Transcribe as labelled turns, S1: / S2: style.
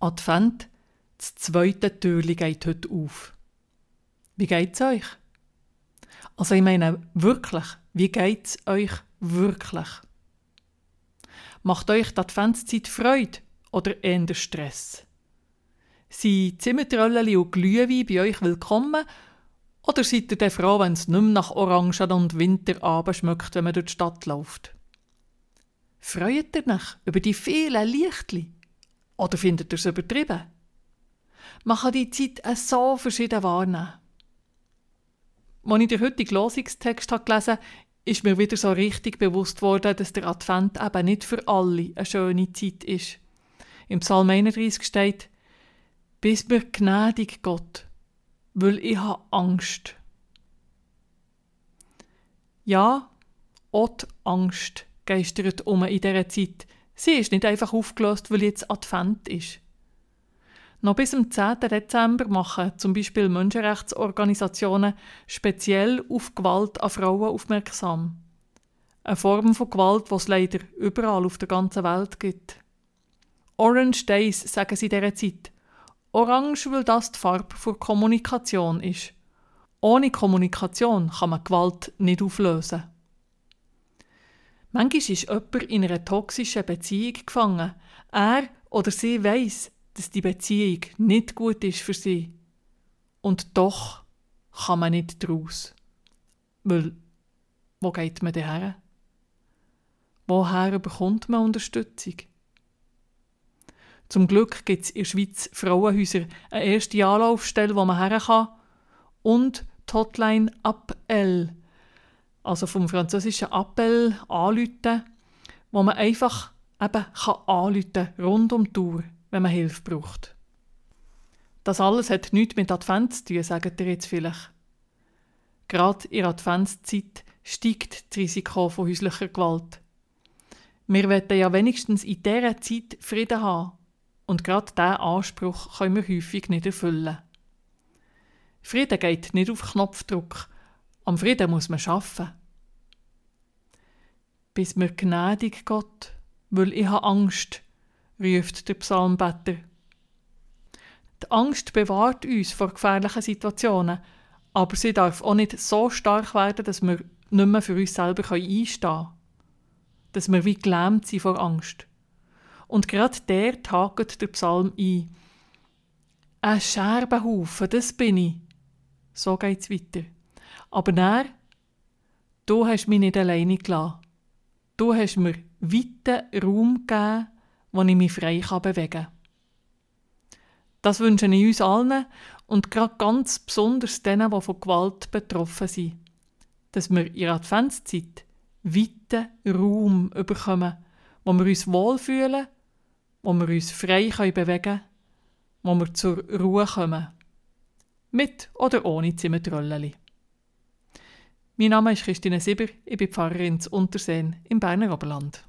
S1: Advent, das zweite Türli geht heute auf. Wie geht's euch? Also ich meine wirklich, wie geht's euch wirklich? Macht euch die Adventszeit Freude oder eher Stress? Sind Zimmertrölleli und Glühwein bei euch willkommen oder seid ihr froh, wenn es nicht mehr nach Orangen und Winterabend schmeckt, wenn man durch die Stadt läuft? Freut ihr euch über die vielen Lichtli? Oder findet ihr es übertrieben? Man kann die Zeit so verschieden wahrnehmen. Als ich den heutigen Losungstext gelesen habe, ist mir wieder so richtig bewusst worden, dass der Advent eben nicht für alle eine schöne Zeit ist. Im Psalm 31 steht, Bist mir gnädig, Gott, weil ich habe Angst. Ja, auch die Angst geistert um in dieser Zeit. Sie ist nicht einfach aufgelöst, weil jetzt Advent ist. Noch bis zum 10. Dezember machen zum Beispiel Menschenrechtsorganisationen speziell auf Gewalt an Frauen aufmerksam. Eine Form von Gewalt, die es leider überall auf der ganzen Welt gibt. Orange Days sagen sie dieser Zeit. Orange, weil das die Farbe für Kommunikation ist. Ohne Kommunikation kann man Gewalt nicht auflösen. Manchmal ist jemand in einer toxischen Beziehung gefangen. Er oder sie weiß, dass die Beziehung nicht gut ist für sie. Und doch kann man nicht draus. Weil, wo geht man denn her? Woher bekommt man Unterstützung? Zum Glück gibt es in der Schweiz Frauenhäuser eine erste Anlaufstelle, wo man her kann und die Hotline Appel, also vom französischen Appel anrufen, wo man einfach eben kann anrufen rund um die Tour wenn man Hilfe braucht. Das alles hat nichts mit Advent zu tun, sagt ihr jetzt vielleicht. Gerade in der Adventszeit steigt das Risiko von häuslicher Gewalt. Wir wollen ja wenigstens in dieser Zeit Frieden haben. Und gerade diesen Anspruch können wir häufig nicht erfüllen. Frieden geht nicht auf Knopfdruck. Am Frieden muss man schaffen. Bis mir gnädig Gott, weil ich habe Angst, ruft der Psalmbetter. Die Angst bewahrt uns vor gefährlichen Situationen, aber sie darf auch nicht so stark werden, dass wir nicht mehr für uns selber einstehen können. Dass wir wie gelähmt sind vor Angst. Und gerade der hakt der Psalm ein. Ein Scherbenhaufen, das bin ich. So geht's weiter. Aber er, du hast mich nicht alleine gelassen. Du hast mir weiten Raum gegeben, wo ich mich frei bewegen kann. Das wünsche ich uns allen und gerade ganz besonders denen, die von Gewalt betroffen sind. Dass wir in der Adventszeit weiten Raum bekommen, wo wir uns wohlfühlen, wo wir uns frei bewegen können, wo wir zur Ruhe kommen. Mit oder ohne Zimmertrölleli. Mein Name ist Christine Sieber, ich bin Pfarrerin zu Unterseen im Berner Oberland.